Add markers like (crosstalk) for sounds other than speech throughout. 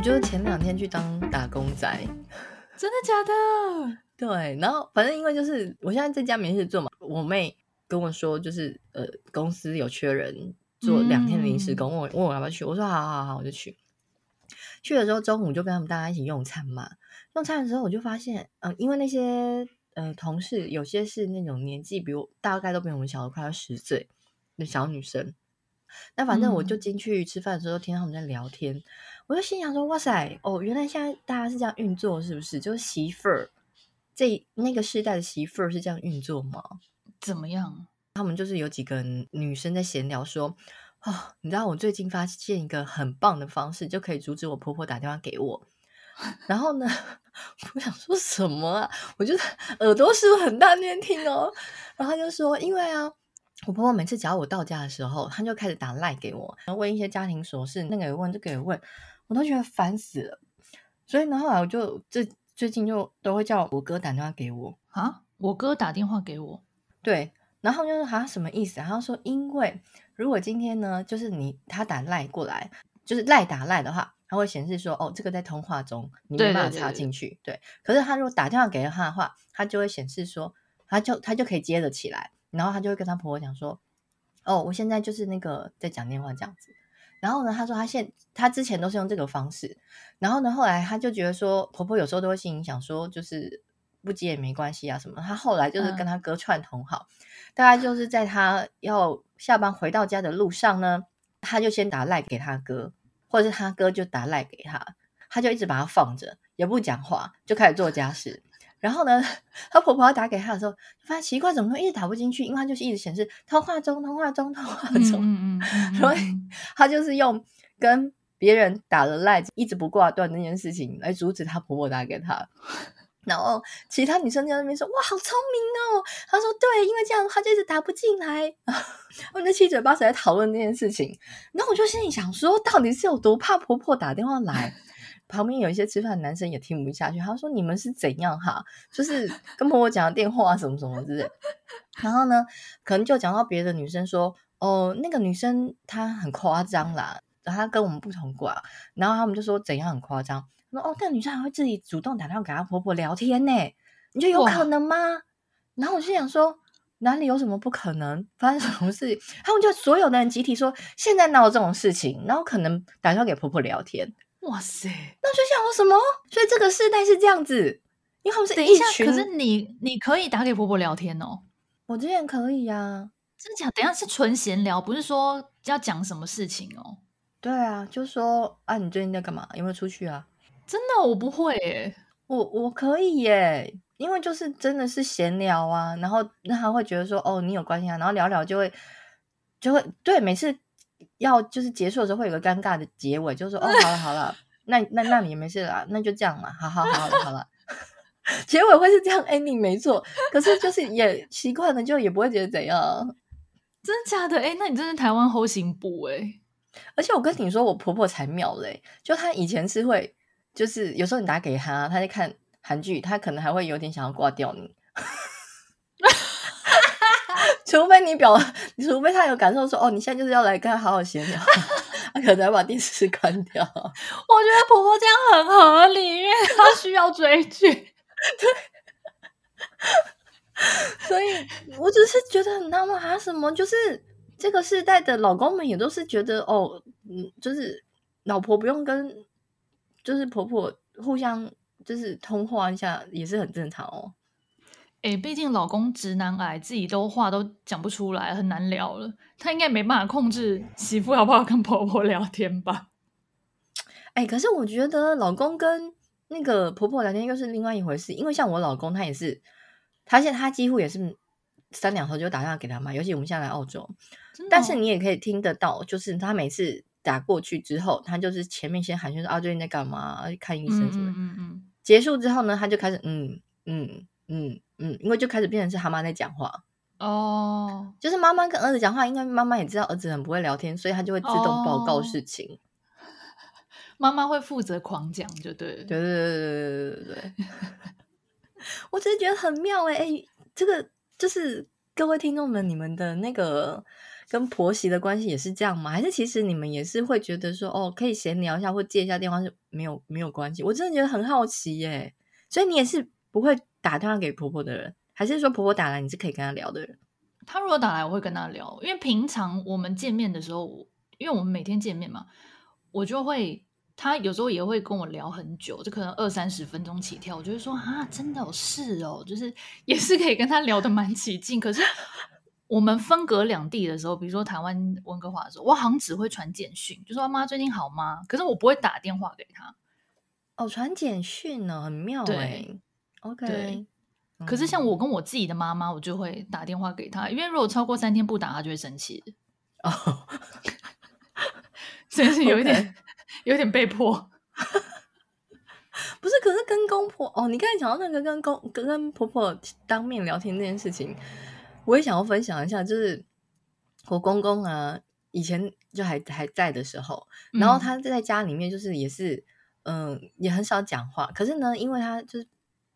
我就是前两天去当打工仔，(laughs) 真的假的？(laughs) 对，然后反正因为就是我现在在家没事做嘛，我妹跟我说就是呃公司有缺人做两天临时工，问我问我要不要去，我说好好好，我就去。去了之后中午就跟他们大家一起用餐嘛，用餐的时候我就发现，嗯、呃，因为那些呃同事有些是那种年纪比我大概都比我们小了快要十岁的小女生。那反正我就进去吃饭的时候，听到他们在聊天，嗯、我就心想说：“哇塞，哦，原来现在大家是这样运作，是不是？就是媳妇儿，这那个世代的媳妇儿是这样运作吗？怎么样？他们就是有几个女生在闲聊说，哦，你知道我最近发现一个很棒的方式，就可以阻止我婆婆打电话给我。(laughs) 然后呢，(laughs) 我想说什么啊？我觉得 (laughs) 耳朵是不是很大念听哦？然后他就说，因为啊。”我婆婆每次只要我到家的时候，她就开始打赖给我，然后问一些家庭琐事，那个也问，这个也问，我都觉得烦死了。所以呢，后来我就这最近就都会叫我哥打电话给我啊，我哥打电话给我，对，然后就是好像什么意思？然后说，因为如果今天呢，就是你他打赖过来，就是赖打赖的话，他会显示说，哦，这个在通话中，你没办法插进去。对，对，对，对，对，可是他如果打电话给他的话，他就会显示说，他就他就可以接得起来。然后她就会跟她婆婆讲说：“哦，我现在就是那个在讲电话这样子。”然后呢，她说她现她之前都是用这个方式。然后呢，后来她就觉得说婆婆有时候都会心里想说，就是不接也没关系啊什么。她后来就是跟她哥串通好，嗯、大概就是在她要下班回到家的路上呢，她就先打赖给她哥，或者是她哥就打赖给她，她就一直把他放着，也不讲话，就开始做家事。然后呢，她婆婆要打给她的时候，发现奇怪，怎么会一直打不进去？因为她就是一直显示通话中、通话中、通话中。嗯嗯嗯。所以 (laughs) 她就是用跟别人打了赖，一直不挂断那件事情来阻止她婆婆打给她。然后其他女生在那边说：“哇，好聪明哦！”她说：“对，因为这样她就一直打不进来。(laughs) ”我们七嘴八舌在讨论那件事情。然后我就心里想说，到底是有多怕婆婆打电话来？旁边有一些吃饭的男生也听不下去，他说：“你们是怎样哈？就是跟婆婆讲的电话什么什么之类。”然后呢，可能就讲到别的女生说：“哦，那个女生她很夸张啦，她跟我们不同挂。”然后他们就说：“怎样很夸张？”说：“哦，那个女生还会自己主动打电话给她婆婆聊天呢，你觉得有可能吗？”然后我就想说：“哪里有什么不可能？发生什么事？”他们就所有的人集体说：“现在哪有这种事情？然后可能打电话给婆婆聊天。”哇塞！那就想说什么？所以这个世代是这样子，因为他们是一群。可是你你可以打给婆婆聊天哦。我之前可以呀、啊，真的假？等一下是纯闲聊，不是说要讲什么事情哦。对啊，就说啊，你最近在干嘛？有没有出去啊？真的，我不会耶。我我可以耶，因为就是真的是闲聊啊，然后那他会觉得说哦，你有关系啊，然后聊聊就会就会对每次。要就是结束的时候会有个尴尬的结尾，就是说哦，好了好了，(laughs) 那那那你也没事了，那就这样嘛，好好好了好了，(laughs) 结尾会是这样 ending 没错，可是就是也 (laughs) 习惯了，就也不会觉得怎样，真的假的？哎，那你真是台湾后行部哎，而且我跟你说，我婆婆才妙嘞，就她以前是会，就是有时候你打给她，她在看韩剧，她可能还会有点想要挂掉你。除非你表，(laughs) 除非他有感受说，哦，你现在就是要来跟他好好闲聊，(laughs) 他可能要把电视关掉。我觉得婆婆这样很合理，因为她需要追剧。对，(laughs) 所以我只是觉得很纳闷，啊什么？就是这个世代的老公们也都是觉得，哦，嗯，就是老婆不用跟，就是婆婆互相就是通话一下，也是很正常哦。哎，毕竟老公直男癌，自己都话都讲不出来，很难聊了。他应该没办法控制媳妇好不好跟婆婆聊天吧？(laughs) 哎，可是我觉得老公跟那个婆婆聊天又是另外一回事。因为像我老公，他也是，他现在他几乎也是三两头就打电话给他妈。尤其我们现在来澳洲，哦、但是你也可以听得到，就是他每次打过去之后，他就是前面先寒暄说啊，最近在干嘛？看医生什么？嗯嗯，嗯，嗯结束之后呢，他就开始嗯嗯嗯。嗯，因为就开始变成是他妈在讲话哦，oh. 就是妈妈跟儿子讲话，应该妈妈也知道儿子很不会聊天，所以他就会自动报告事情。(laughs) 妈妈、oh. 会负责狂讲，就对，对对对对对对对。(laughs) 我只是觉得很妙哎、欸、哎，这个就是各位听众们，你们的那个跟婆媳的关系也是这样吗？还是其实你们也是会觉得说，哦，可以闲聊一下或接一下电话是没有没有关系？我真的觉得很好奇耶。所以你也是不会打电话给婆婆的人，还是说婆婆打来你是可以跟她聊的人？她如果打来，我会跟她聊，因为平常我们见面的时候，因为我们每天见面嘛，我就会。她有时候也会跟我聊很久，就可能二三十分钟起跳。我就会说啊，真的有事哦，就是也是可以跟她聊得蛮起劲。可是我们分隔两地的时候，比如说台湾温哥华的时候，我好像只会传简讯，就说妈最近好吗？可是我不会打电话给她。哦，传简讯呢，很妙哎。OK。对。可是像我跟我自己的妈妈，我就会打电话给她，因为如果超过三天不打，她就会生气。哦。(laughs) 真是有一点。(laughs) 有点被迫，不是？可是跟公婆哦，你刚才讲到那个跟公跟跟婆婆当面聊天那件事情，我也想要分享一下。就是我公公啊，以前就还还在的时候，然后他在家里面就是也是嗯、呃，也很少讲话。可是呢，因为他就是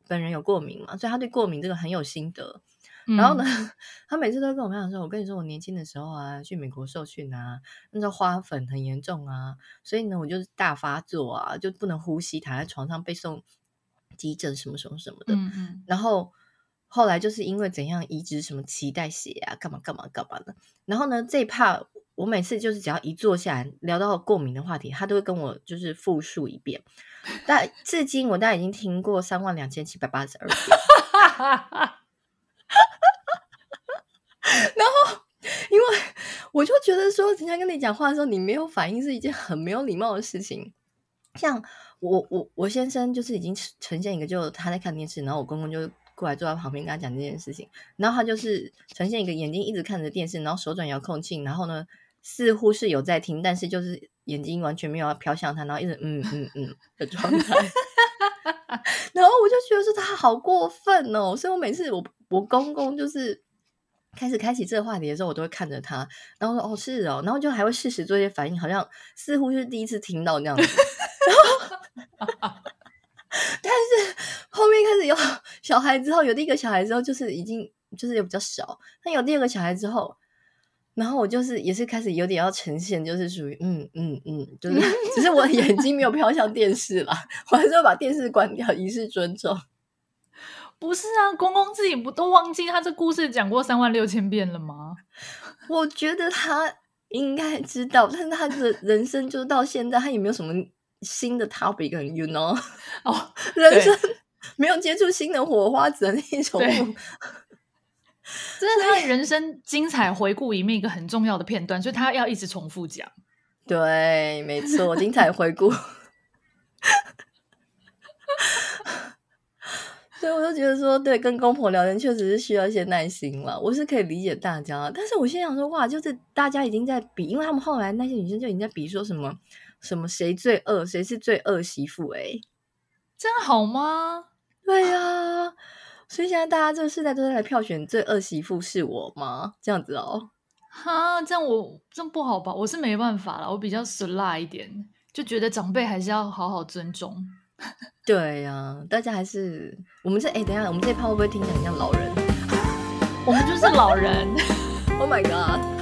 本人有过敏嘛，所以他对过敏这个很有心得。然后呢，嗯、他每次都跟我分享说：“我跟你说，我年轻的时候啊，去美国受训啊，那时候花粉很严重啊，所以呢，我就是大发作啊，就不能呼吸，躺在床上被送急诊什么什么什么的。嗯嗯。然后后来就是因为怎样移植什么脐带血啊，干嘛干嘛干嘛的。然后呢，这一趴我每次就是只要一坐下来聊到过敏的话题，他都会跟我就是复述一遍。但 (laughs) 至今我大概已经听过三万两千七百八十二遍。(laughs) 然后，因为我就觉得说，人家跟你讲话的时候，你没有反应是一件很没有礼貌的事情。像我，我，我先生就是已经呈现一个，就他在看电视，然后我公公就过来坐在旁边跟他讲这件事情，然后他就是呈现一个眼睛一直看着电视，然后手转遥控器，然后呢，似乎是有在听，但是就是眼睛完全没有要飘向他，然后一直嗯嗯嗯 (laughs) 的状态。然后我就觉得说他好过分哦，所以我每次我我公公就是。开始开启这个话题的时候，我都会看着他，然后说：“哦，是哦。”然后就还会适时做一些反应，好像似乎是第一次听到那样子。然后，(laughs) 但是后面开始有小孩之后，有第一个小孩之后，就是已经就是也比较少。但有第二个小孩之后，然后我就是也是开始有点要呈现，就是属于嗯嗯嗯，就是 (laughs) 只是我眼睛没有飘向电视啦，我还是要把电视关掉，以示尊重。不是啊，公公自己不都忘记他这故事讲过三万六千遍了吗？(laughs) 我觉得他应该知道，但是他的人生就到现在，他也没有什么新的 topic，you know？哦，(laughs) 人生没有接触新的火花，只能一种。(laughs) 这是他人生精彩回顾里面一个很重要的片段，所以他要一直重复讲。对，没错，精彩回顾。(laughs) 所以我就觉得说，对，跟公婆聊天确实是需要一些耐心了。我是可以理解大家，但是我现在想说，哇，就是大家已经在比，因为他们后来那些女生就已经在比说什么什么谁最恶，谁是最恶媳妇。哎，这样好吗？对呀、啊，所以现在大家这个世代都在来票选最恶媳妇是我吗？这样子哦，哈，这样我这样不好吧？我是没办法了，我比较死辣一点，就觉得长辈还是要好好尊重。(laughs) 对呀、啊，大家还是我们这哎，等一下，我们这一趴会不会听起来很像老人？我们就是老人。(laughs) Oh my god！